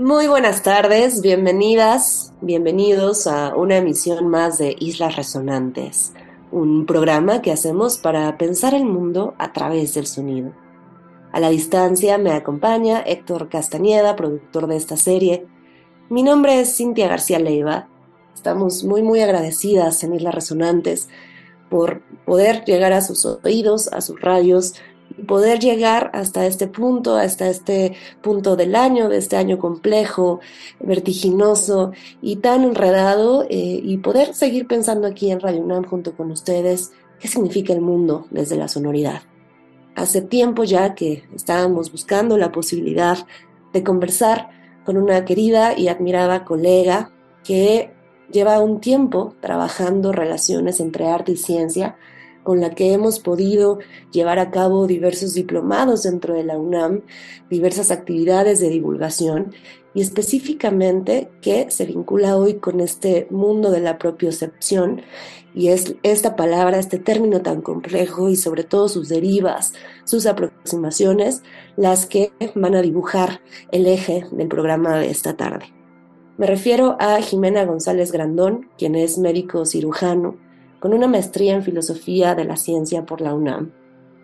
Muy buenas tardes, bienvenidas, bienvenidos a una emisión más de Islas Resonantes, un programa que hacemos para pensar el mundo a través del sonido. A la distancia me acompaña Héctor Castañeda, productor de esta serie. Mi nombre es Cintia García Leiva. Estamos muy muy agradecidas en Islas Resonantes por poder llegar a sus oídos, a sus radios, poder llegar hasta este punto, hasta este punto del año, de este año complejo, vertiginoso y tan enredado, eh, y poder seguir pensando aquí en Radio UNAM junto con ustedes qué significa el mundo desde la sonoridad. Hace tiempo ya que estábamos buscando la posibilidad de conversar con una querida y admirada colega que lleva un tiempo trabajando relaciones entre arte y ciencia, con la que hemos podido llevar a cabo diversos diplomados dentro de la UNAM, diversas actividades de divulgación y específicamente que se vincula hoy con este mundo de la propiocepción y es esta palabra, este término tan complejo y sobre todo sus derivas, sus aproximaciones, las que van a dibujar el eje del programa de esta tarde. Me refiero a Jimena González Grandón, quien es médico cirujano, con una maestría en Filosofía de la Ciencia por la UNAM.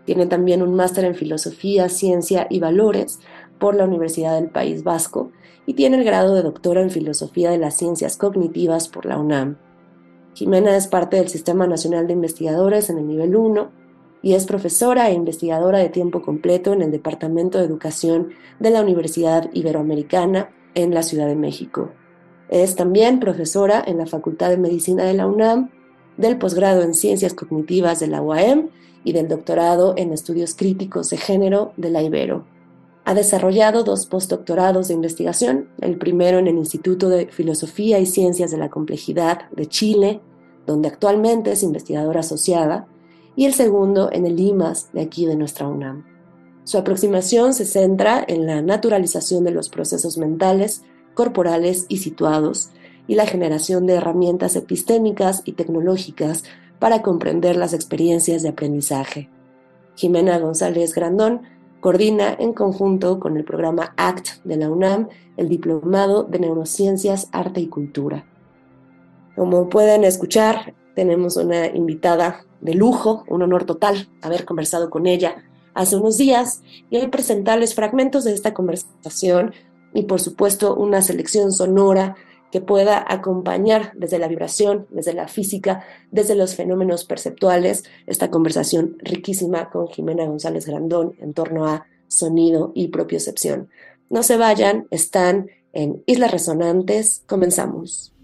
Tiene también un máster en Filosofía, Ciencia y Valores por la Universidad del País Vasco y tiene el grado de doctora en Filosofía de las Ciencias Cognitivas por la UNAM. Jimena es parte del Sistema Nacional de Investigadores en el nivel 1 y es profesora e investigadora de tiempo completo en el Departamento de Educación de la Universidad Iberoamericana en la Ciudad de México. Es también profesora en la Facultad de Medicina de la UNAM del posgrado en Ciencias Cognitivas de la UAM y del doctorado en Estudios Críticos de Género de la Ibero. Ha desarrollado dos postdoctorados de investigación, el primero en el Instituto de Filosofía y Ciencias de la Complejidad de Chile, donde actualmente es investigadora asociada, y el segundo en el IMAS de aquí de nuestra UNAM. Su aproximación se centra en la naturalización de los procesos mentales, corporales y situados, y la generación de herramientas epistémicas y tecnológicas para comprender las experiencias de aprendizaje. Jimena González Grandón coordina en conjunto con el programa ACT de la UNAM el Diplomado de Neurociencias, Arte y Cultura. Como pueden escuchar, tenemos una invitada de lujo, un honor total haber conversado con ella hace unos días y hoy presentarles fragmentos de esta conversación y por supuesto una selección sonora que pueda acompañar desde la vibración, desde la física, desde los fenómenos perceptuales, esta conversación riquísima con Jimena González Grandón en torno a sonido y propiocepción. No se vayan, están en Islas Resonantes, comenzamos.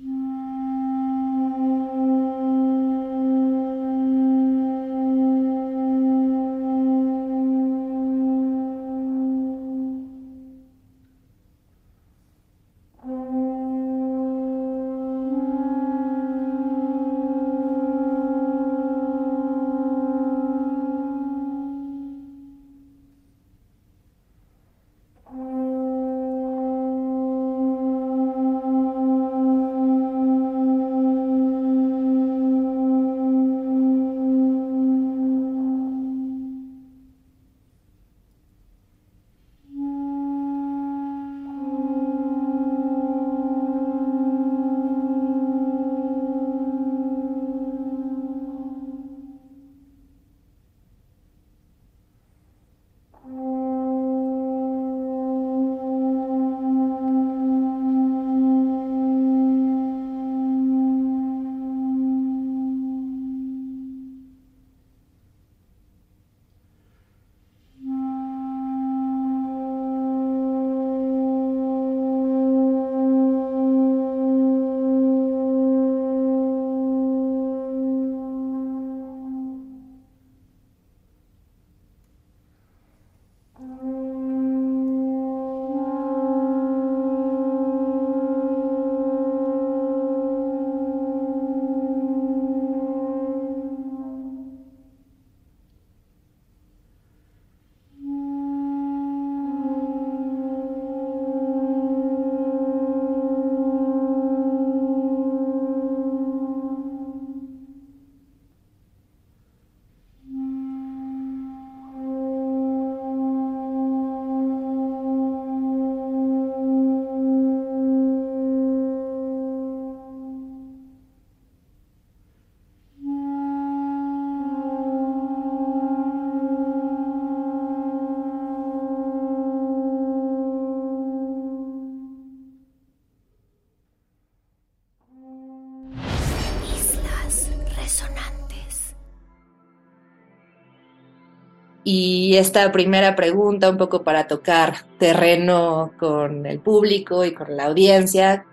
Y esta primera pregunta, un poco para tocar terreno con el público y con la audiencia,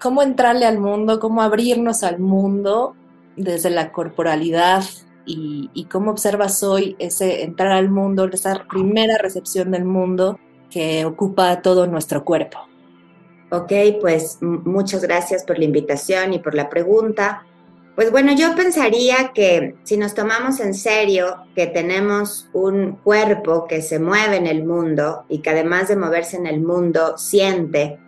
¿cómo entrarle al mundo, cómo abrirnos al mundo desde la corporalidad y, cómo observas hoy ese entrar al mundo, esa primera recepción del mundo que ocupa todo nuestro cuerpo? Ok, pues muchas gracias por la invitación y por la pregunta. Pues bueno, yo pensaría que si nos tomamos en serio que tenemos un cuerpo que se mueve en el mundo y que además de moverse en el mundo siente,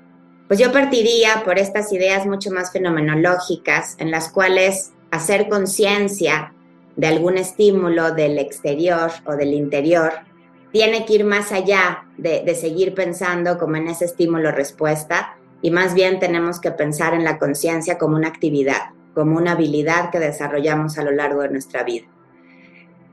pues yo partiría por estas ideas mucho más fenomenológicas en las cuales hacer conciencia de algún estímulo del exterior o del interior tiene que ir más allá de, seguir pensando como en ese estímulo-respuesta y más bien tenemos que pensar en la conciencia como una actividad, como una habilidad que desarrollamos a lo largo de nuestra vida.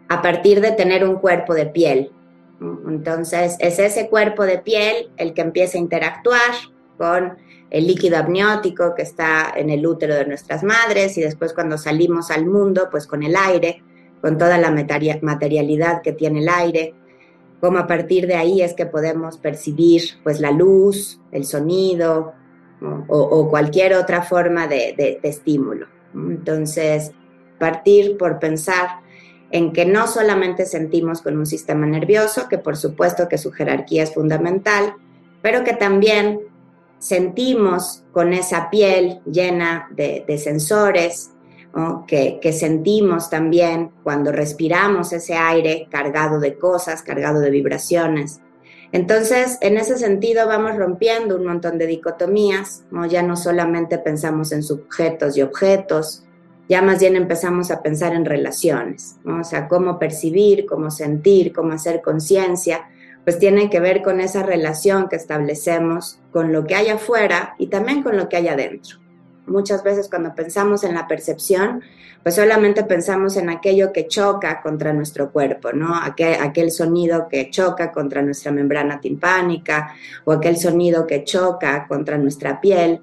A partir de tener un cuerpo de piel. Entonces, es ese cuerpo de piel el que empieza a interactuar con el líquido amniótico que está en el útero de nuestras madres y después cuando salimos al mundo, pues con el aire, con toda la materialidad que tiene el aire, como a partir de ahí es que podemos percibir pues la luz, el sonido o, cualquier otra forma de, de estímulo. Entonces, partir por pensar en que no solamente sentimos con un sistema nervioso, que por supuesto que su jerarquía es fundamental, pero que también sentimos con esa piel llena de, sensores, que, que, sentimos también cuando respiramos ese aire cargado de cosas, cargado de vibraciones. Entonces, en ese sentido vamos rompiendo un montón de dicotomías, ¿no? ya no solamente pensamos en sujetos y objetos, ya más bien empezamos a pensar en relaciones, o sea, cómo percibir, cómo sentir, cómo hacer conciencia, pues tiene que ver con esa relación que establecemos con lo que hay afuera y también con lo que hay adentro. Muchas veces cuando pensamos en la percepción, pues solamente pensamos en aquello que choca contra nuestro cuerpo, ¿no? Aquel, aquel sonido que choca contra nuestra membrana timpánica o aquel sonido que choca contra nuestra piel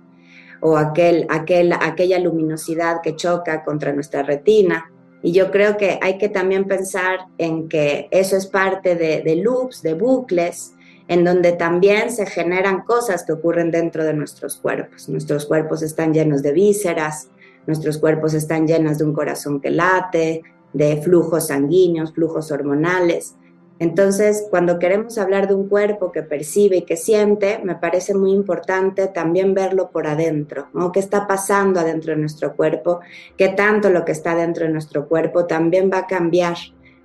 o aquel, aquel, aquella luminosidad que choca contra nuestra retina. Y yo creo que hay que también pensar en que eso es parte de, loops, de bucles, en donde también se generan cosas que ocurren dentro de nuestros cuerpos. Nuestros cuerpos están llenos de vísceras, nuestros cuerpos están llenos de un corazón que late, de flujos sanguíneos, flujos hormonales. Entonces, cuando queremos hablar de un cuerpo que percibe y que siente, me parece muy importante también verlo por adentro, ¿no? ¿Qué está pasando adentro de nuestro cuerpo? ¿Qué tanto lo que está dentro de nuestro cuerpo también va a cambiar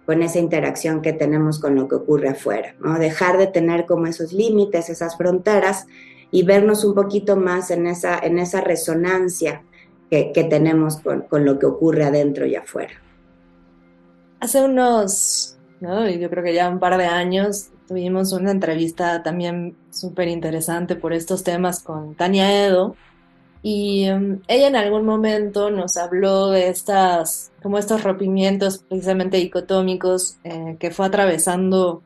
con esa interacción que tenemos con lo que ocurre afuera? ¿no? Dejar de tener como esos límites, esas fronteras y vernos un poquito más en esa, en esa resonancia que, que tenemos con, con lo que ocurre adentro y afuera. Hace unos yo creo que ya un par de años tuvimos una entrevista también súper interesante por estos temas con Tania Edo. Y em, ella en algún momento nos habló de estas, como estos rompimientos precisamente dicotómicos eh, que fue atravesando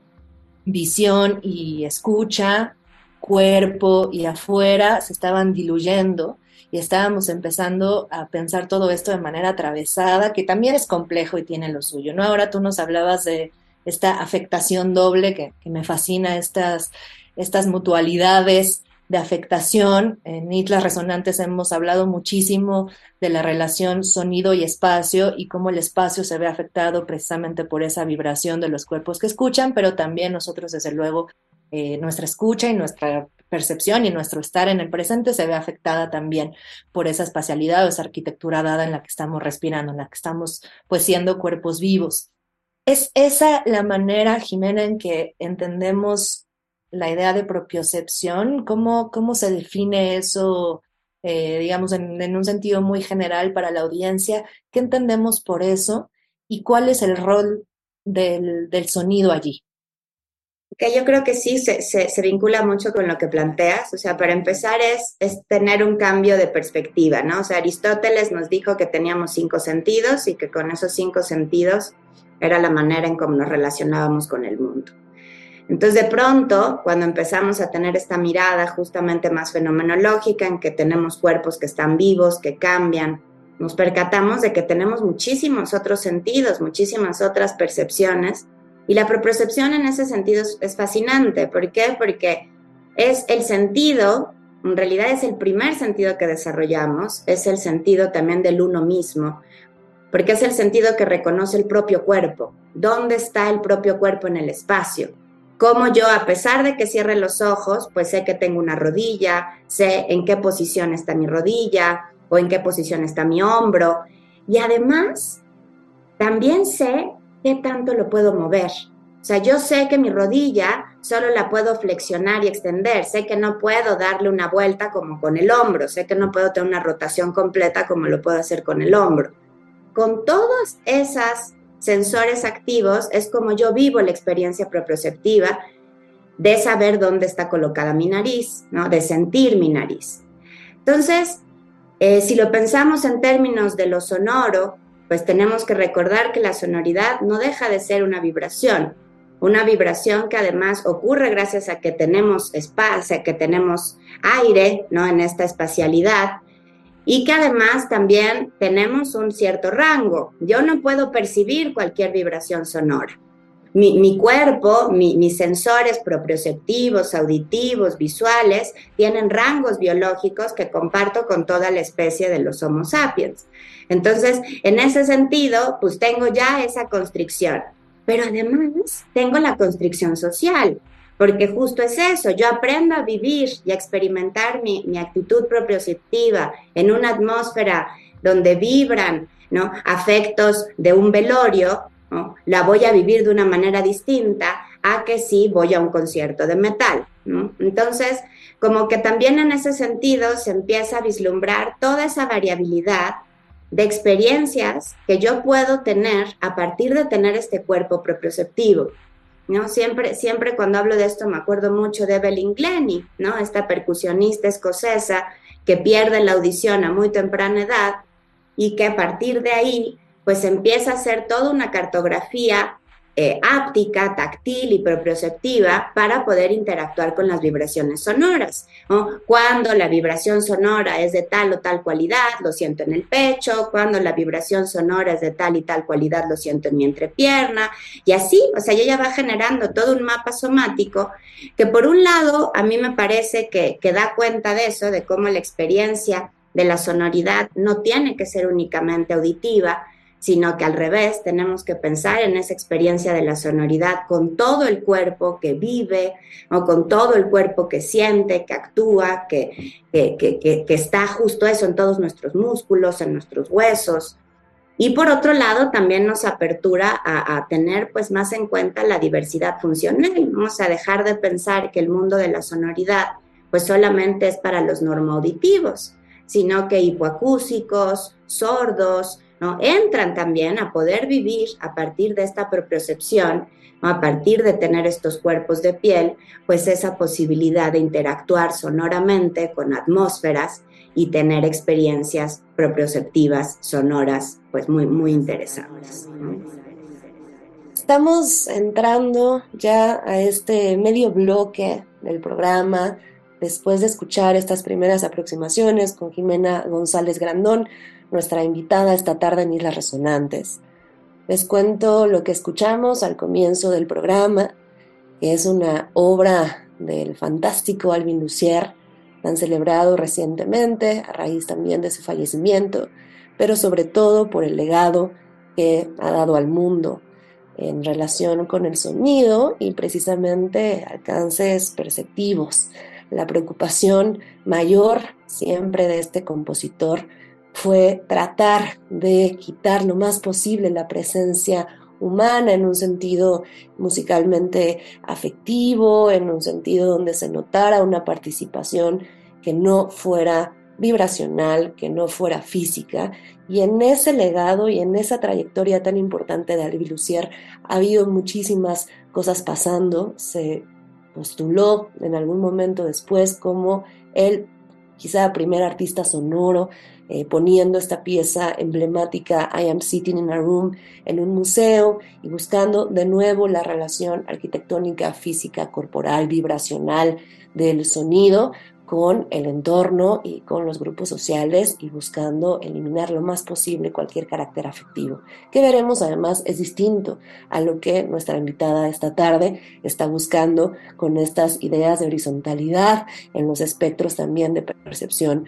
visión y escucha, cuerpo y afuera, se estaban diluyendo y estábamos empezando a pensar todo esto de manera atravesada, que también es complejo y tiene lo suyo, ¿no? Ahora tú nos hablabas de esta afectación doble que, me fascina, estas, estas mutualidades de afectación. En Islas Resonantes hemos hablado muchísimo de la relación sonido y espacio y cómo el espacio se ve afectado precisamente por esa vibración de los cuerpos que escuchan, pero también nosotros, desde luego, eh, nuestra escucha y nuestra percepción y nuestro estar en el presente se ve afectada también por esa espacialidad o esa arquitectura dada en la que estamos respirando, en la que estamos pues siendo cuerpos vivos. ¿Es esa la manera, Jimena, en que entendemos la idea de propiocepción? ¿Cómo, cómo se define eso, eh, digamos, en, un sentido muy general para la audiencia? ¿Qué entendemos por eso? ¿Y cuál es el rol del, sonido allí? Que yo creo que sí se, se, vincula mucho con lo que planteas. O sea, para empezar es, es tener un cambio de perspectiva, ¿no? O sea, Aristóteles nos dijo que teníamos cinco sentidos y que con esos cinco sentidos era la manera en cómo nos relacionábamos con el mundo. Entonces, de pronto, cuando empezamos a tener esta mirada justamente más fenomenológica, en que tenemos cuerpos que están vivos, que cambian, nos percatamos de que tenemos muchísimos otros sentidos, muchísimas otras percepciones Y la propriocepción en ese sentido es, fascinante. ¿Por qué? Porque es el sentido, en realidad es el primer sentido que desarrollamos, es el sentido también del uno mismo, porque es el sentido que reconoce el propio cuerpo. ¿Dónde está el propio cuerpo en el espacio? Como yo, a pesar de que cierre los ojos, pues sé que tengo una rodilla, sé en qué posición está mi rodilla o en qué posición está mi hombro. Y además, también sé qué tanto lo puedo mover. O sea, yo sé que mi rodilla solo la puedo flexionar y extender, sé que no puedo darle una vuelta como con el hombro, sé que no puedo tener una rotación completa como lo puedo hacer con el hombro. Con todas esas sensores activos es como yo vivo la experiencia proprioceptiva de saber dónde está colocada mi nariz, ¿no? de sentir mi nariz. Entonces, eh, si lo pensamos en términos de lo sonoro, pues tenemos que recordar que la sonoridad no deja de ser una vibración, una vibración que además ocurre gracias a que tenemos espacio, que tenemos aire, ¿no? En esta espacialidad y que además también tenemos un cierto rango. Yo no puedo percibir cualquier vibración sonora. Mi, cuerpo, mis sensores proprioceptivos, auditivos, visuales, tienen rangos biológicos que comparto con toda la especie de los Homo sapiens. Entonces, en ese sentido, pues tengo ya esa constricción. Pero además tengo la constricción social porque justo es eso, yo aprendo a vivir y a experimentar mi, mi actitud proprioceptiva en una atmósfera donde vibran ¿no? afectos de un velorio, la voy a vivir de una manera distinta a que si voy a un concierto de metal. Entonces, como que también en ese sentido se empieza a vislumbrar toda esa variabilidad de experiencias que yo puedo tener a partir de tener este cuerpo proprioceptivo. ¿No? Siempre, siempre cuando hablo de esto me acuerdo mucho de Evelyn Glennie, ¿no? Esta percusionista escocesa que pierde la audición a muy temprana edad y que a partir de ahí pues empieza a hacer toda una cartografía eh, áptica, táctil y proprioceptiva para poder interactuar con las vibraciones sonoras. Cuando la vibración sonora es de tal o tal cualidad, lo siento en el pecho, cuando la vibración sonora es de tal y tal cualidad, lo siento en mi entrepierna, y así, o sea, ella va generando todo un mapa somático que por un lado a mí me parece que, que da cuenta de eso, de cómo la experiencia de la sonoridad no tiene que ser únicamente auditiva, sino que al revés tenemos que pensar en esa experiencia de la sonoridad con todo el cuerpo que vive o con todo el cuerpo que siente, que actúa, que, que, está justo eso en todos nuestros músculos, en nuestros huesos. Y por otro lado, también nos apertura a, tener pues más en cuenta la diversidad funcional, vamos a dejar de pensar que el mundo de la sonoridad pues solamente es para los normoauditivos, sino que hipoacúsicos, sordos, ¿no? Entran también a poder vivir a partir de esta propiocepción, a partir de tener estos cuerpos de piel, pues esa posibilidad de interactuar sonoramente con atmósferas y tener experiencias propioceptivas sonoras, pues muy, muy interesantes. Estamos entrando ya a este medio bloque del programa, después de escuchar estas primeras aproximaciones con Jimena González Grandón, nuestra invitada esta tarde en Islas Resonantes. Les cuento lo que escuchamos al comienzo del programa, que es una obra del fantástico Alvin Lucier, tan celebrado recientemente a raíz también de su fallecimiento, pero sobre todo por el legado que ha dado al mundo en relación con el sonido y precisamente alcances perceptivos. La preocupación mayor siempre de este compositor fue tratar de quitar lo más posible la presencia humana en un sentido musicalmente afectivo, en un sentido donde se notara una participación que no fuera vibracional, que no fuera física. Y en ese legado y en esa trayectoria tan importante de Albi Lucier ha habido muchísimas cosas pasando. Se postuló en algún momento después como el quizá primer artista sonoro eh, poniendo esta pieza emblemática I Am Sitting in a Room en un museo y buscando de nuevo la relación arquitectónica, física, corporal, vibracional del sonido con el entorno y con los grupos sociales y buscando eliminar lo más posible cualquier carácter afectivo, que veremos además es distinto a lo que nuestra invitada esta tarde está buscando con estas ideas de horizontalidad en los espectros también de percepción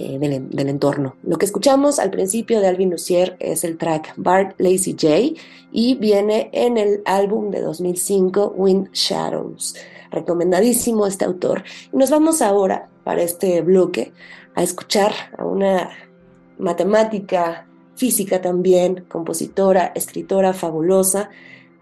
eh, del, entorno. Lo que escuchamos al principio de Alvin Lucier es el track Bart Lazy J y viene en el álbum de 2005 Wind Shadows recomendadísimo este autor. Y nos vamos ahora para este bloque a escuchar a una matemática, física también, compositora, escritora fabulosa,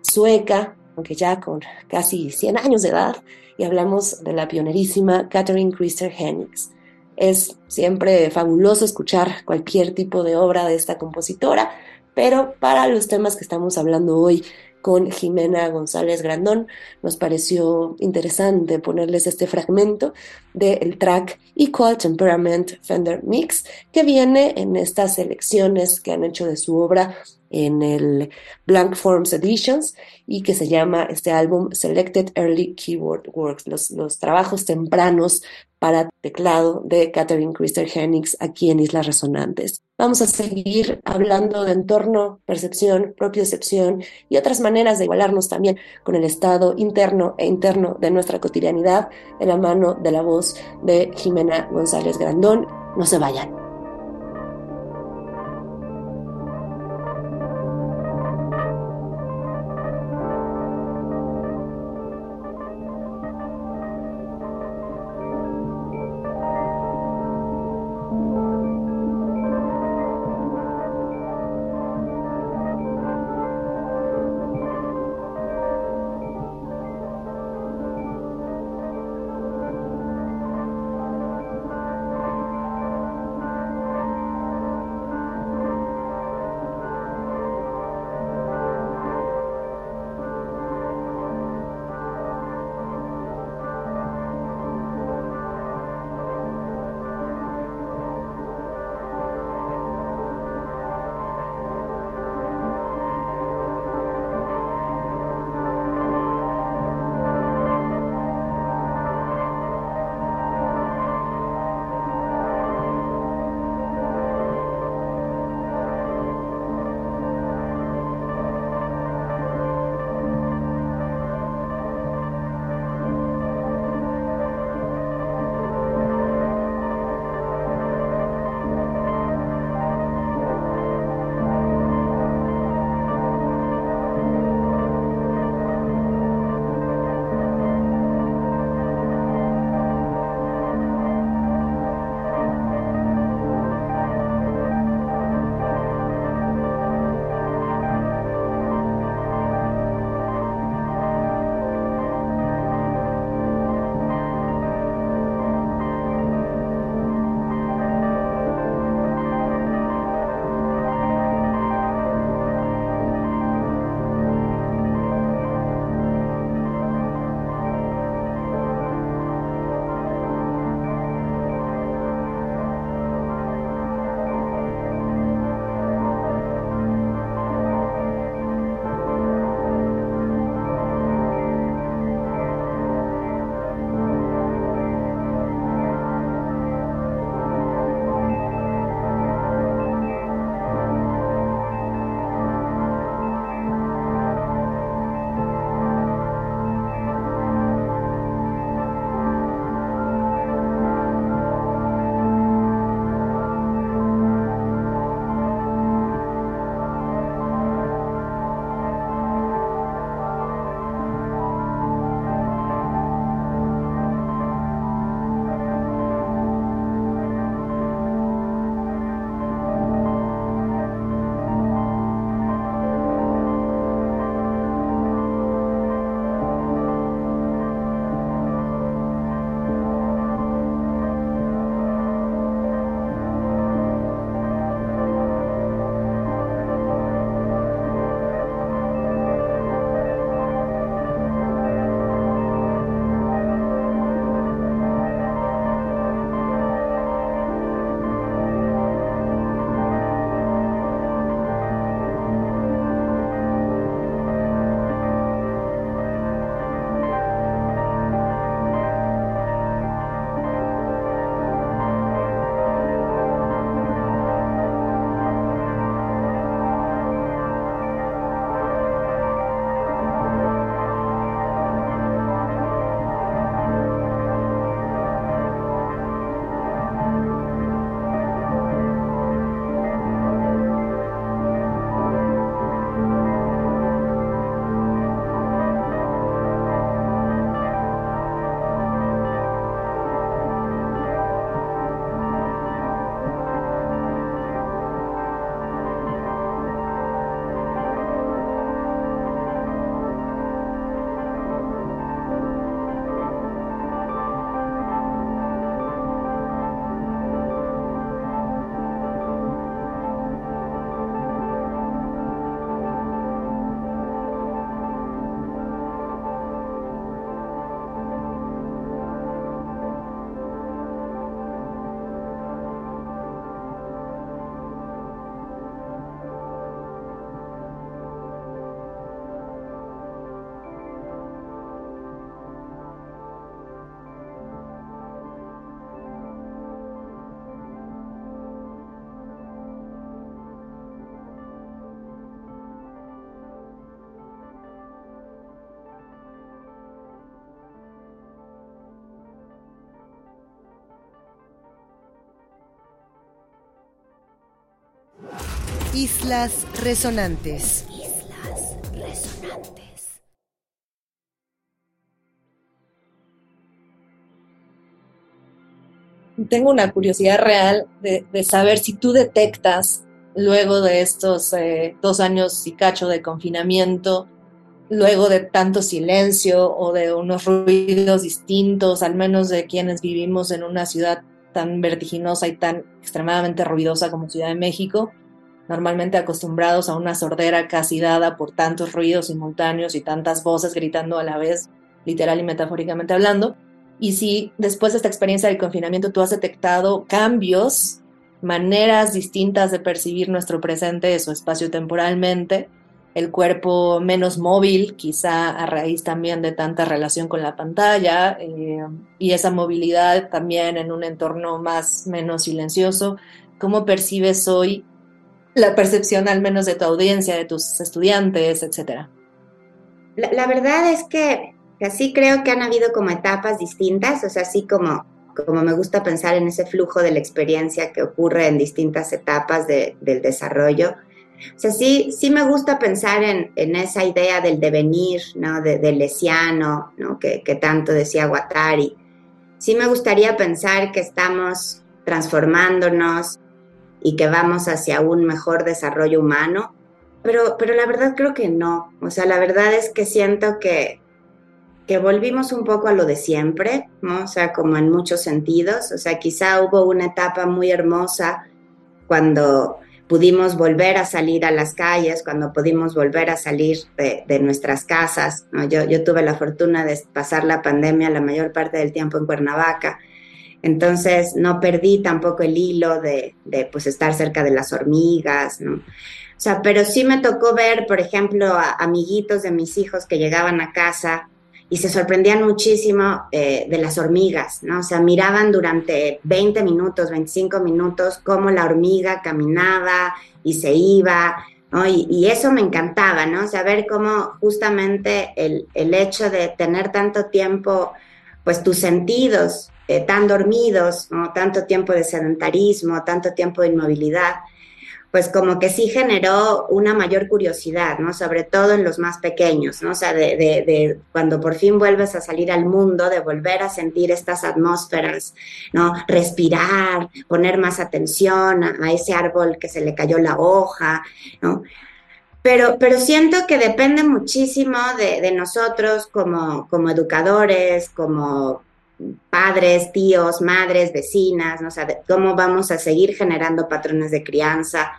sueca, aunque ya con casi 100 años de edad, y hablamos de la pionerísima Catherine Christer Hennings. Es siempre fabuloso escuchar cualquier tipo de obra de esta compositora, pero para los temas que estamos hablando hoy, con Jimena González Grandón. Nos pareció interesante ponerles este fragmento del track Equal Temperament Fender Mix que viene en estas selecciones que han hecho de su obra en el Blank Forms Editions y que se llama este álbum Selected Early Keyboard Works, los, los trabajos tempranos para teclado de Catherine Christer Hennings aquí en Islas Resonantes. Vamos a seguir hablando de entorno, percepción, propiocepción y otras maneras de igualarnos también con el estado interno e interno de nuestra cotidianidad de la mano de la voz de Jimena González Grandón. No se vayan. Islas Resonantes. Islas Resonantes. Tengo una curiosidad real de, saber si tú detectas, luego de estos eh, dos años y cacho de confinamiento, luego de tanto silencio o de unos ruidos distintos, al menos de quienes vivimos en una ciudad tan vertiginosa y tan extremadamente ruidosa como Ciudad de México, normalmente acostumbrados a una sordera casi dada por tantos ruidos simultáneos y tantas voces gritando a la vez, literal y metafóricamente hablando. Y si después de esta experiencia del confinamiento tú has detectado cambios, maneras distintas de percibir nuestro presente, su espacio temporalmente, el cuerpo menos móvil, quizá a raíz también de tanta relación con la pantalla, eh, y esa movilidad también en un entorno más menos silencioso. ¿Cómo percibes hoy la percepción al menos de tu audiencia, de tus estudiantes, etcétera? La, verdad es que así creo que han habido como etapas distintas, o sea, así como, como me gusta pensar en ese flujo de la experiencia que ocurre en distintas etapas del desarrollo. O sea, sí, sí me gusta pensar en, en esa idea del devenir, ¿no? del lesiano, ¿no? Que, que tanto decía Guattari. Sí me gustaría pensar que estamos transformándonos, y que vamos hacia un mejor desarrollo humano, pero, pero la verdad creo que no. O sea, la verdad es que siento que, que volvimos un poco a lo de siempre, ¿no? O sea, como en muchos sentidos. O sea, quizá hubo una etapa muy hermosa cuando pudimos volver a salir a las calles, cuando pudimos volver a salir de, nuestras casas. Yo, yo tuve la fortuna de pasar la pandemia la mayor parte del tiempo en Cuernavaca entonces no perdí tampoco el hilo de, pues estar cerca de las hormigas, ¿no? O sea, pero sí me tocó ver, por ejemplo, a amiguitos de mis hijos que llegaban a casa y se sorprendían muchísimo eh, de las hormigas, ¿no? O sea, miraban durante 20 minutos, 25 minutos cómo la hormiga caminaba y se iba, ¿no? Y, y, eso me encantaba, ¿no? O sea, ver cómo justamente el, el hecho de tener tanto tiempo, pues tus sentidos eh, tan dormidos, tanto tiempo de sedentarismo, tanto tiempo de inmovilidad, pues como que sí generó una mayor curiosidad, ¿no? Sobre todo en los más pequeños, ¿no? O sea, de, de, cuando por fin vuelves a salir al mundo, de volver a sentir estas atmósferas, ¿no? Respirar, poner más atención a, ese árbol que se le cayó la hoja, ¿no? Pero, pero siento que depende muchísimo de, de nosotros como, como educadores, como padres, tíos, madres, vecinas, ¿no? cómo vamos a seguir generando patrones de crianza,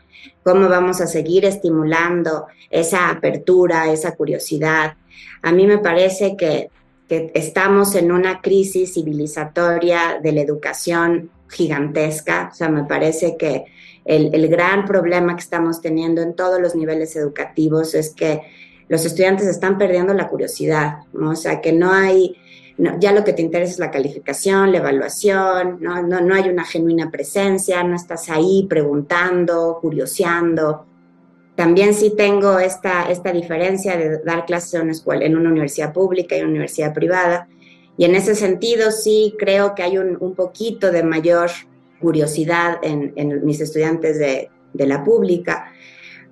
cómo vamos a seguir estimulando esa apertura, esa curiosidad. A mí me parece que, estamos en una crisis civilizatoria de la educación gigantesca, o sea, me parece que el, el gran problema que estamos teniendo en todos los niveles educativos es que los estudiantes están perdiendo la curiosidad, ¿no? O sea, que no hay ya lo que te interesa es la calificación, la evaluación, ¿no? No, no hay una genuina presencia, no estás ahí preguntando, curioseando. También sí tengo esta, esta diferencia de dar clases en una escuela, en una universidad pública y una universidad privada. Y en ese sentido sí creo que hay un, un poquito de mayor curiosidad en, en mis estudiantes de, de, la pública,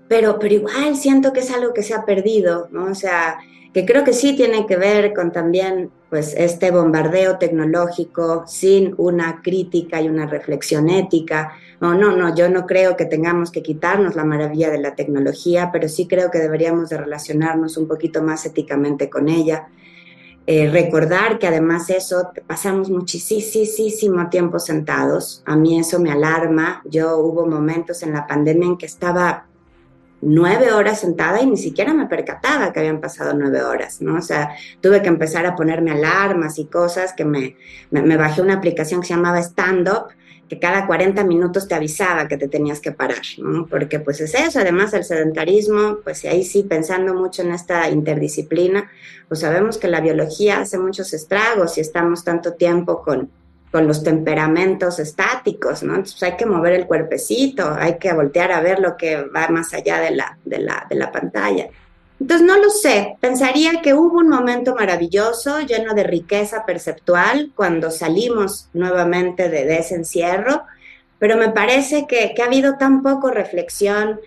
pero, pero igual siento que es algo que se ha perdido, ¿no? O sea, que creo que sí tiene que ver con también pues este bombardeo tecnológico sin una crítica y una reflexión ética. No, no, no, yo no creo que tengamos que quitarnos la maravilla de la tecnología, pero sí creo que deberíamos de relacionarnos un poquito más éticamente con ella. Eh, recordar que además eso pasamos muchísimo tiempo sentados. A mí eso me alarma. Yo hubo momentos en la pandemia en que estaba nueve horas sentada y ni siquiera me percataba que habían pasado nueve horas, ¿no? O sea, tuve que empezar a ponerme alarmas y cosas que me, me, bajé una aplicación que se llamaba Stand Up, que cada 40 minutos te avisaba que te tenías que parar, ¿no? Porque pues es eso, además el sedentarismo, pues ahí sí, pensando mucho en esta interdisciplina, pues sabemos que la biología hace muchos estragos y estamos tanto tiempo con con los temperamentos estáticos, ¿no? Entonces hay que mover el cuerpecito, hay que voltear a ver lo que va más allá de la, de la, de la pantalla. Entonces no lo sé, pensaría que hubo un momento maravilloso, lleno de riqueza perceptual, cuando salimos nuevamente de, ese encierro, pero me parece que, que, ha habido tan poco reflexión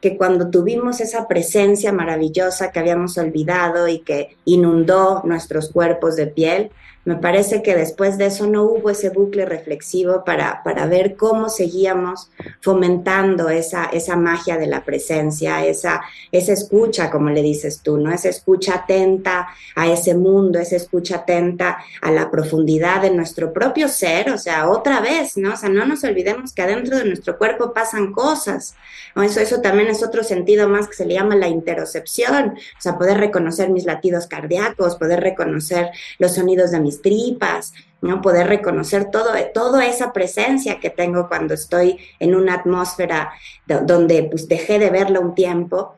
que cuando tuvimos esa presencia maravillosa que habíamos olvidado y que inundó nuestros cuerpos de piel, me parece que después de eso no hubo ese bucle reflexivo para, para ver cómo seguíamos fomentando esa, esa magia de la presencia, esa, esa escucha, como le dices tú, ¿no? Esa escucha atenta a ese mundo, esa escucha atenta a la profundidad de nuestro propio ser, o sea, otra vez, ¿no? O sea, no nos olvidemos que adentro de nuestro cuerpo pasan cosas, ¿no? Eso, eso también es otro sentido más que se le llama la interocepción, o sea, poder reconocer mis latidos cardíacos, poder reconocer los sonidos de mi tripas, ¿no? Poder reconocer todo, toda esa presencia que tengo cuando estoy en una atmósfera donde pues dejé de verla un tiempo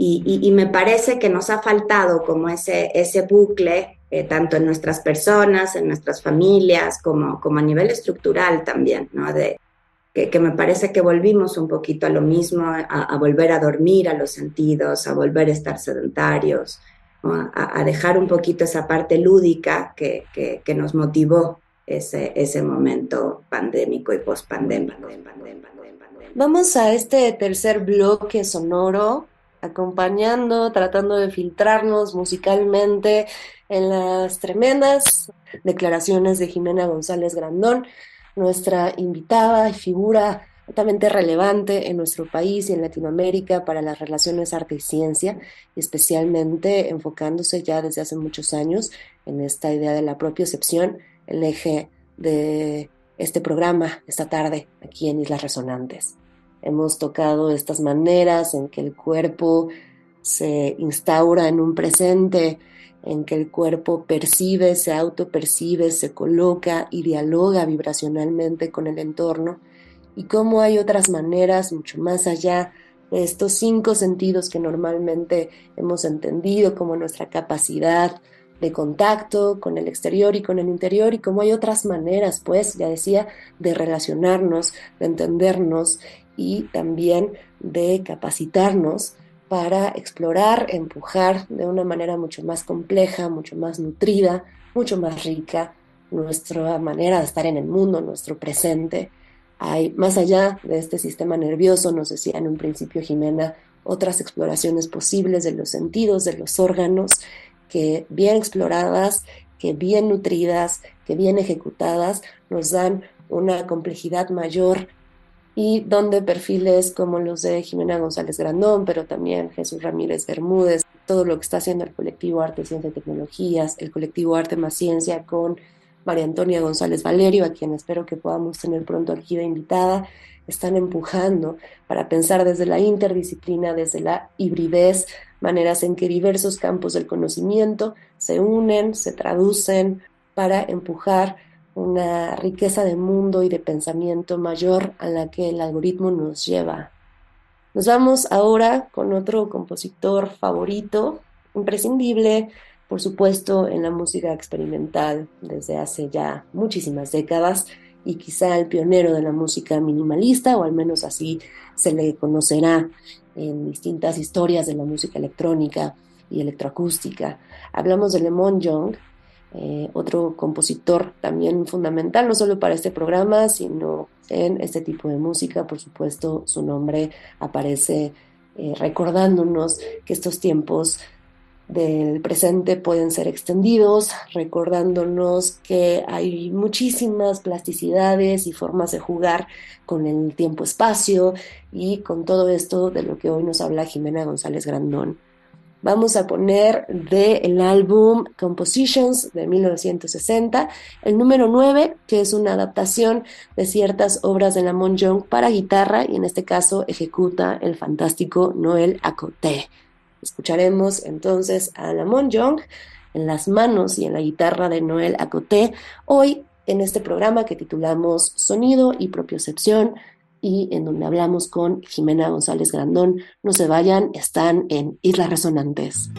y, me parece que nos ha faltado como ese, ese bucle, eh, tanto en nuestras personas, en nuestras familias, como, como a nivel estructural también, ¿no? De, que, me parece que volvimos un poquito a lo mismo, a volver a dormir a los sentidos, a volver a estar sedentarios, a, dejar un poquito esa parte lúdica que, que, nos motivó ese, ese momento pandémico y post-pandémico. Vamos a este tercer bloque sonoro, acompañando, tratando de filtrarnos musicalmente en las tremendas declaraciones de Jimena González Grandón, nuestra invitada y figura altamente relevante en nuestro país y en Latinoamérica para las relaciones arte y ciencia, especialmente enfocándose ya desde hace muchos años en esta idea de la propia excepción, el eje de este programa esta tarde aquí en Islas Resonantes. Hemos tocado estas maneras en que el cuerpo se instaura en un presente, en que el cuerpo percibe, se autopercibe, se coloca y dialoga vibracionalmente con el entorno y cómo hay otras maneras mucho más allá de estos cinco sentidos que normalmente hemos entendido como nuestra capacidad de contacto con el exterior y con el interior y cómo hay otras maneras, pues, ya decía, de relacionarnos, de entendernos y también de capacitarnos para explorar, empujar de una manera mucho más compleja, mucho más nutrida, mucho más rica nuestra manera de estar en el mundo, nuestro presente hay, más allá de este sistema nervioso, nos decía en un principio Jimena, otras exploraciones posibles de los sentidos, de los órganos, que bien exploradas, que bien nutridas, que bien ejecutadas, nos dan una complejidad mayor. Y donde perfiles como los de Jimena González Grandón, pero también Jesús Ramírez Bermúdez, todo lo que está haciendo el colectivo Arte, Ciencia y Tecnologías, el colectivo Arte más Ciencia con María Antonia González Valerio, a quien espero que podamos tener pronto aquí de invitada, están empujando para pensar desde la interdisciplina, desde la hibridez, maneras en que diversos campos del conocimiento se unen, se traducen para empujar una riqueza de mundo y de pensamiento mayor a la que el algoritmo nos lleva. Nos vamos ahora con otro compositor favorito, imprescindible, por supuesto, en la música experimental desde hace ya muchísimas décadas y quizá el pionero de la música minimalista, o al menos así se le conocerá en distintas historias de la música electrónica y electroacústica. Hablamos de Lemon Young, eh, otro compositor también fundamental, no solo para este programa, sino en este tipo de música. Por supuesto, su nombre aparece eh, recordándonos que estos tiempos del presente pueden ser extendidos, recordándonos que hay muchísimas plasticidades y formas de jugar con el tiempo-espacio y con todo esto de lo que hoy nos habla Jimena González Grandón. Vamos a poner del álbum Compositions de 1960 el número 9, que es una adaptación de ciertas obras de Lamont Young para guitarra y en este caso ejecuta el fantástico Noel Acoté. Escucharemos entonces a Lamont Young en las manos y en la guitarra de Noel Acoté, hoy en este programa que titulamos Sonido y Propiocepción y en donde hablamos con Jimena González Grandón. No se vayan, están en Islas Resonantes.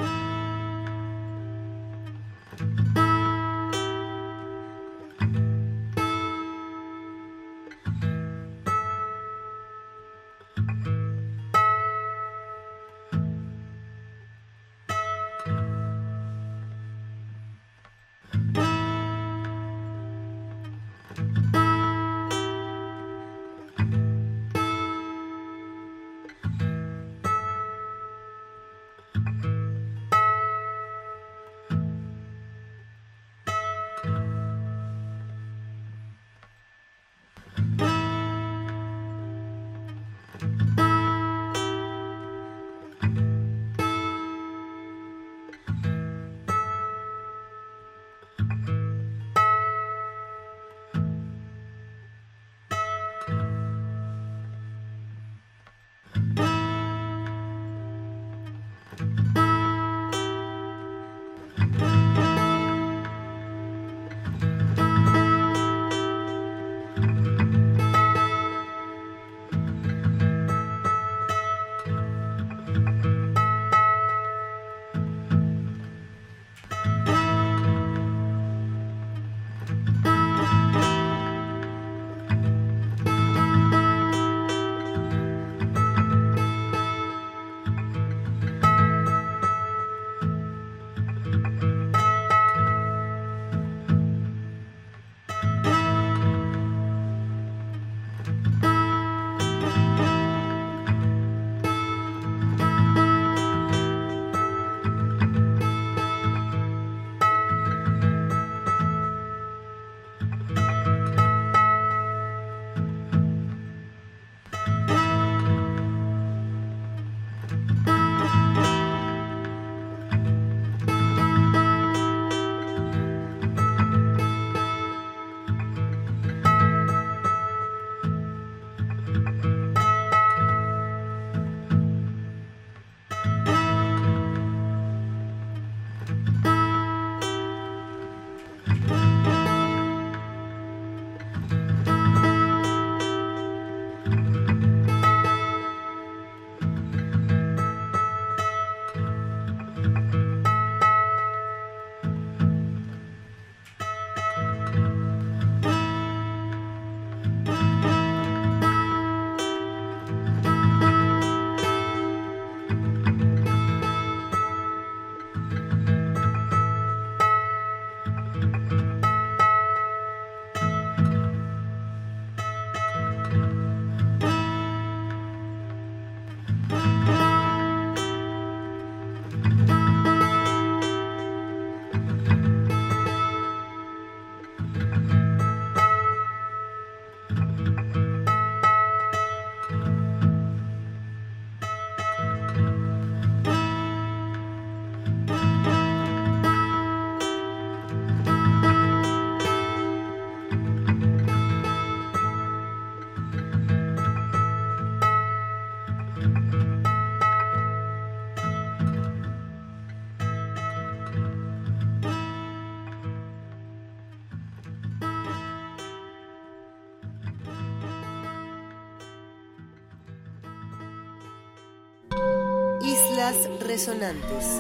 Resonantes.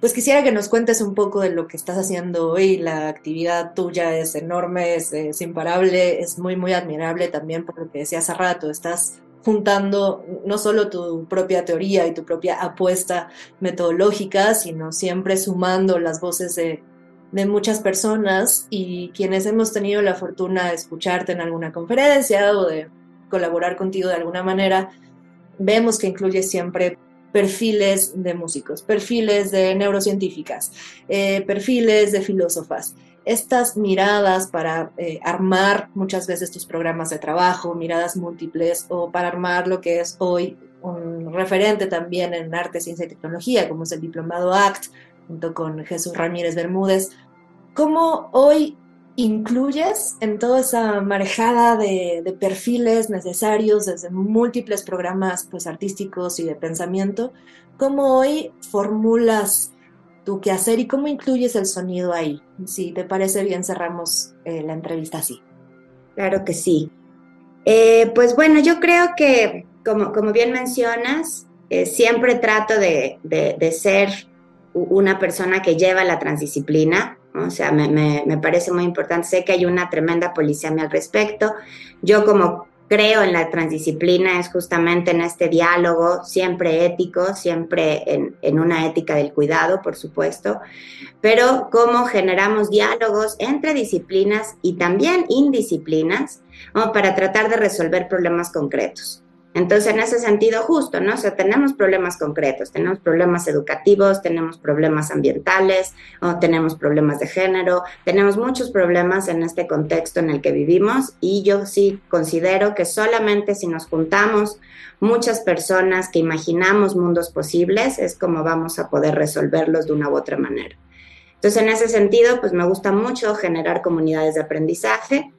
Pues quisiera que nos cuentes un poco de lo que estás haciendo hoy. La actividad tuya es enorme, es, imparable, es muy, muy admirable también por lo que decía hace rato. Estás juntando no solo tu propia teoría y tu propia apuesta metodológica, sino siempre sumando las voces de de muchas personas y quienes hemos tenido la fortuna de escucharte en alguna conferencia o de colaborar contigo de alguna manera, vemos que incluye siempre perfiles de músicos, perfiles de neurocientíficas, eh, perfiles de filósofas. Estas miradas para eh, armar muchas veces tus programas de trabajo, miradas múltiples o para armar lo que es hoy un referente también en arte, ciencia y tecnología, como es el diplomado ACT, junto con Jesús Ramírez Bermúdez. ¿Cómo hoy incluyes en toda esa marejada de, perfiles necesarios desde múltiples programas pues, artísticos y de pensamiento? ¿Cómo hoy formulas tu quehacer y cómo incluyes el sonido ahí? Si te parece bien, cerramos eh, la entrevista así. Claro que sí. Eh, pues bueno, yo creo que, como, como bien mencionas, eh, siempre trato de, de ser una persona que lleva la transdisciplina, o sea, me, me, parece muy importante. Sé que hay una tremenda policía al respecto. Yo como creo en la transdisciplina es justamente en este diálogo, siempre ético, siempre en, en, una ética del cuidado, por supuesto, pero cómo generamos diálogos entre disciplinas y también indisciplinas para tratar de resolver problemas concretos. Entonces, en ese sentido, justo, ¿no? O sea, tenemos problemas concretos, tenemos problemas educativos, tenemos problemas ambientales, o tenemos problemas de género, tenemos muchos problemas en este contexto en el que vivimos y yo sí considero que solamente si nos juntamos muchas personas que imaginamos mundos posibles es como vamos a poder resolverlos de una u otra manera. Entonces, en ese sentido, pues me gusta mucho generar comunidades de aprendizaje,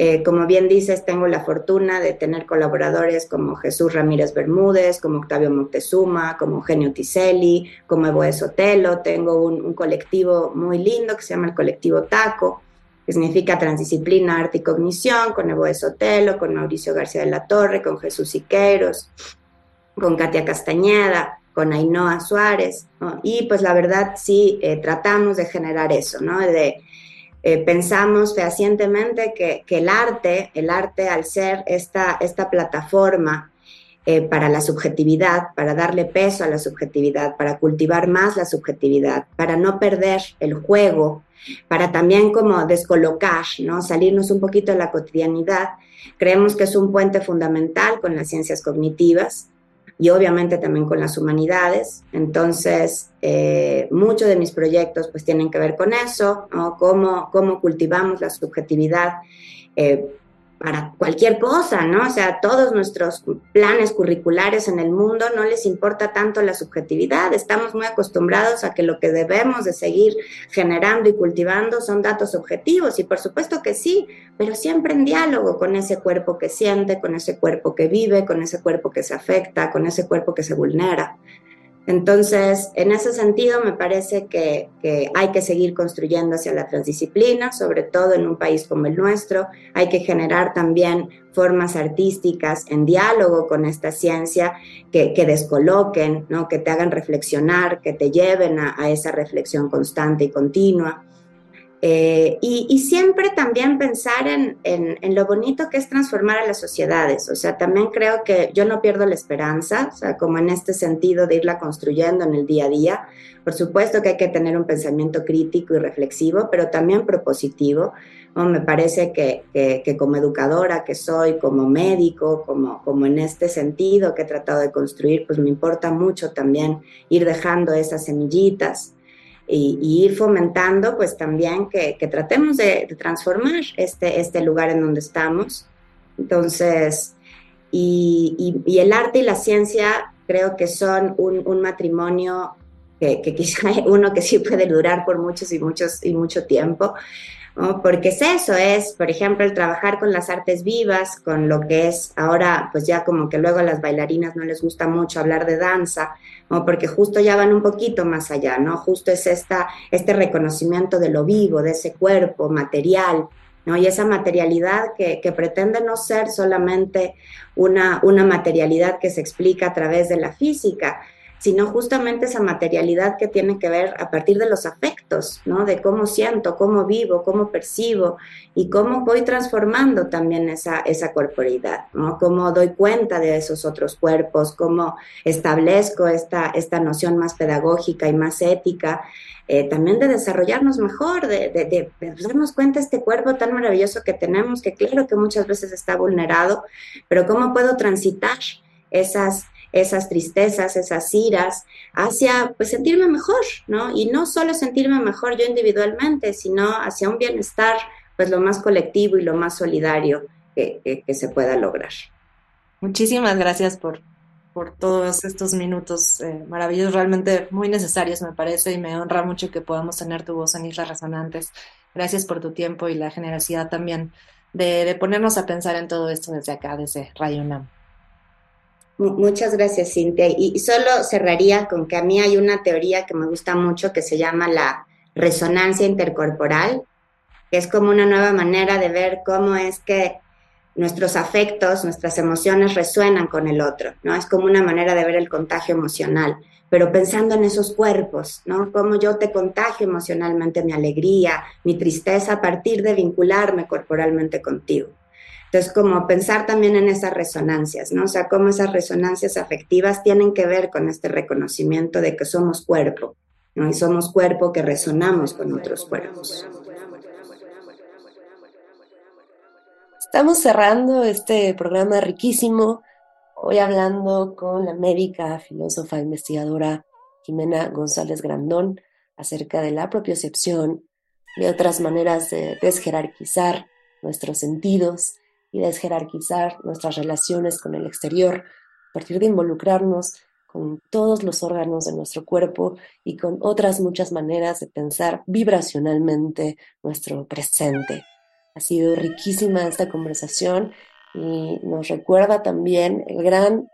eh, como bien dices, tengo la fortuna de tener colaboradores como Jesús Ramírez Bermúdez, como Octavio Montezuma, como Eugenio Tiselli, como Evo Sotelo. Tengo un, colectivo muy lindo que se llama el colectivo TACO, que significa Transdisciplina, Arte y Cognición, con Evo Sotelo, con Mauricio García de la Torre, con Jesús Siqueiros, con Katia Castañeda, con Ainhoa Suárez. Y pues la verdad sí eh, tratamos de generar eso, ¿no? De, eh, pensamos fehacientemente que, el arte, el arte al ser esta, esta plataforma eh, para la subjetividad, para darle peso a la subjetividad, para cultivar más la subjetividad, para no perder el juego para también como descolocar, ¿no? Salirnos un poquito de la cotidianidad. Creemos que es un puente fundamental con las ciencias cognitivas y obviamente también con las humanidades. Entonces, eh, muchos de mis proyectos pues tienen que ver con eso. Cómo, cómo cultivamos la subjetividad. Eh, para cualquier cosa, ¿no? O sea, todos nuestros planes curriculares en el mundo no les importa tanto la subjetividad, estamos muy acostumbrados a que lo que debemos de seguir generando y cultivando son datos objetivos y por supuesto que sí, pero siempre en diálogo con ese cuerpo que siente, con ese cuerpo que vive, con ese cuerpo que se afecta, con ese cuerpo que se vulnera. Entonces, en ese sentido, me parece que, hay que seguir construyendo hacia la transdisciplina, sobre todo en un país como el nuestro. Hay que generar también formas artísticas en diálogo con esta ciencia que, descoloquen, ¿no? que te hagan reflexionar, que te lleven a esa reflexión constante y continua. Eh, y, siempre también pensar en, lo bonito que es transformar a las sociedades. O sea, también creo que yo no pierdo la esperanza, o sea, como en este sentido de irla construyendo en el día a día. Por supuesto que hay que tener un pensamiento crítico y reflexivo, pero también propositivo. me parece que, que, como educadora que soy, como médico, como, como en este sentido que he tratado de construir, pues me importa mucho también ir dejando esas semillitas y, ir fomentando pues también que, tratemos de, transformar este, este lugar en donde estamos. Entonces, y, el arte y la ciencia creo que son un, matrimonio que, que, quizá uno que sí puede durar por muchos y muchos y mucho tiempo, porque es eso, es, por ejemplo, el trabajar con las artes vivas, con lo que es ahora, pues ya como que luego a las bailarinas no les gusta mucho hablar de danza, ¿no? porque justo ya van un poquito más allá, ¿no? Justo es esta, este reconocimiento de lo vivo, de ese cuerpo material, ¿no? Y esa materialidad que, que pretende no ser solamente una, una materialidad que se explica a través de la física, sino justamente esa materialidad que tiene que ver a partir de los afectos, ¿no? De cómo siento, cómo vivo, cómo percibo y cómo voy transformando también esa, esa ¿no? Cómo doy cuenta de esos otros cuerpos, cómo establezco esta, esta noción más pedagógica y más ética, eh, también de desarrollarnos mejor, de, de, de, darnos cuenta de este cuerpo tan maravilloso que tenemos, que claro que muchas veces está vulnerado, pero cómo puedo transitar esas esas tristezas, esas iras, hacia pues sentirme mejor, ¿no? Y no solo sentirme mejor yo individualmente, sino hacia un bienestar pues lo más colectivo y lo más solidario que, se pueda lograr. Muchísimas gracias por, por todos estos minutos eh, maravillosos, realmente muy necesarios me parece y me honra mucho que podamos tener tu voz en Islas Resonantes. Gracias por tu tiempo y la generosidad también de, de ponernos a pensar en todo esto desde acá, desde Radio UNAM. Muchas gracias, Cintia. Y solo cerraría con que a mí hay una teoría que me gusta mucho que se llama la resonancia intercorporal, que es como una nueva manera de ver cómo es que nuestros afectos, nuestras emociones resuenan con el otro, ¿no? Es como una manera de ver el contagio emocional, pero pensando en esos cuerpos, ¿no? Cómo yo te contagio emocionalmente mi alegría, mi tristeza a partir de vincularme corporalmente contigo. Entonces, como pensar también en esas resonancias, ¿no? O sea, cómo esas resonancias afectivas tienen que ver con este reconocimiento de que somos cuerpo, ¿no? Y somos cuerpo que resonamos con otros cuerpos. Estamos cerrando este programa riquísimo, hoy hablando con la médica, filósofa, investigadora Jimena González Grandón acerca de la propiocepción, de otras maneras de desjerarquizar nuestros sentidos y desjerarquizar nuestras relaciones con el exterior a partir de involucrarnos con todos los órganos de nuestro cuerpo y con otras muchas maneras de pensar vibracionalmente nuestro presente. Ha sido riquísima esta conversación y nos recuerda también el gran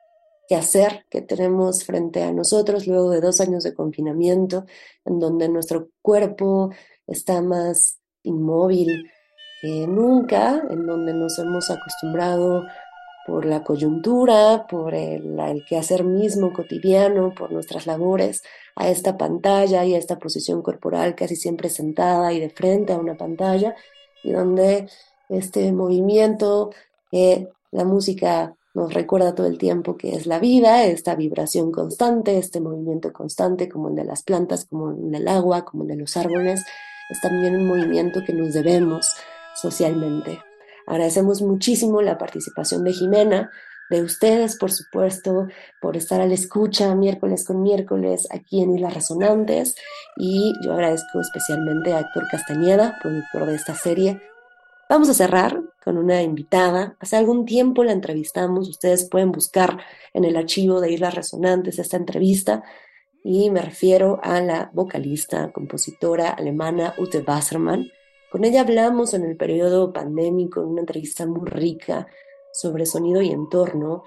quehacer que tenemos frente a nosotros luego de dos años de confinamiento, en donde nuestro cuerpo está más inmóvil, nunca, en donde nos hemos acostumbrado por la coyuntura, por el, el, quehacer mismo cotidiano, por nuestras labores, a esta pantalla y a esta posición corporal casi siempre sentada y de frente a una pantalla, y donde este movimiento que la música nos recuerda todo el tiempo que es la vida, esta vibración constante, este movimiento constante como el de las plantas, como el del agua, como el de los árboles, es también un movimiento que nos debemos socialmente. Agradecemos muchísimo la participación de Jimena, de ustedes, por supuesto, por estar a la escucha miércoles con miércoles aquí en Islas Resonantes. Y yo agradezco especialmente a Héctor Castañeda, productor de esta serie. Vamos a cerrar con una invitada. Hace algún tiempo la entrevistamos. Ustedes pueden buscar en el archivo de Islas Resonantes esta entrevista. Y me refiero a la vocalista, compositora alemana Ute Wassermann. Con ella hablamos en el periodo pandémico, en una entrevista muy rica, sobre sonido y entorno.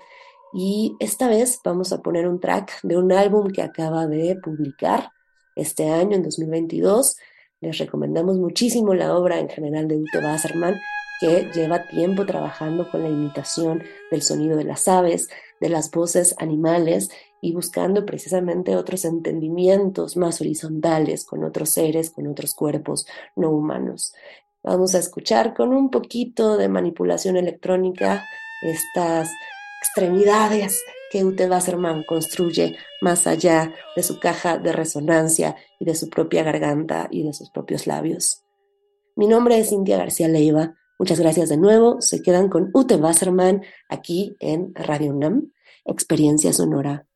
Y esta vez vamos a poner un track de un álbum que acaba de publicar este año, en 2022. Les recomendamos muchísimo la obra en general de Ute Wasserman, que lleva tiempo trabajando con la imitación del sonido de las aves, de las voces animales y buscando precisamente otros entendimientos más horizontales con otros seres, con otros cuerpos no humanos. Vamos a escuchar con un poquito de manipulación electrónica estas extremidades que Ute Wasserman construye más allá de su caja de resonancia y de su propia garganta y de sus propios labios. Mi nombre es Cintia García Leiva. Muchas gracias de nuevo. Se quedan con Ute Wasserman aquí en Radio UNAM, Experiencia Sonora.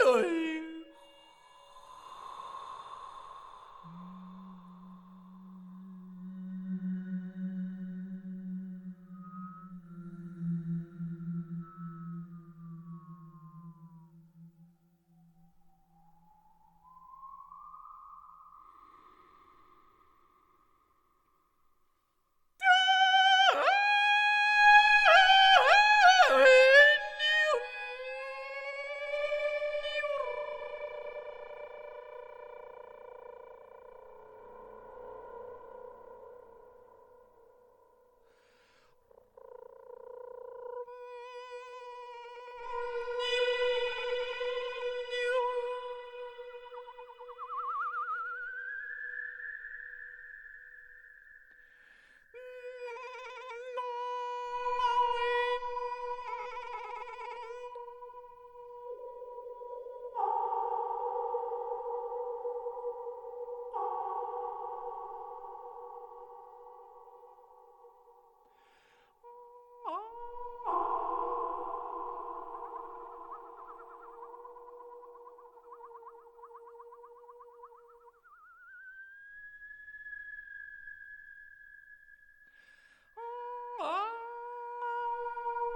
Ay.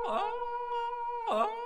Oh, oh.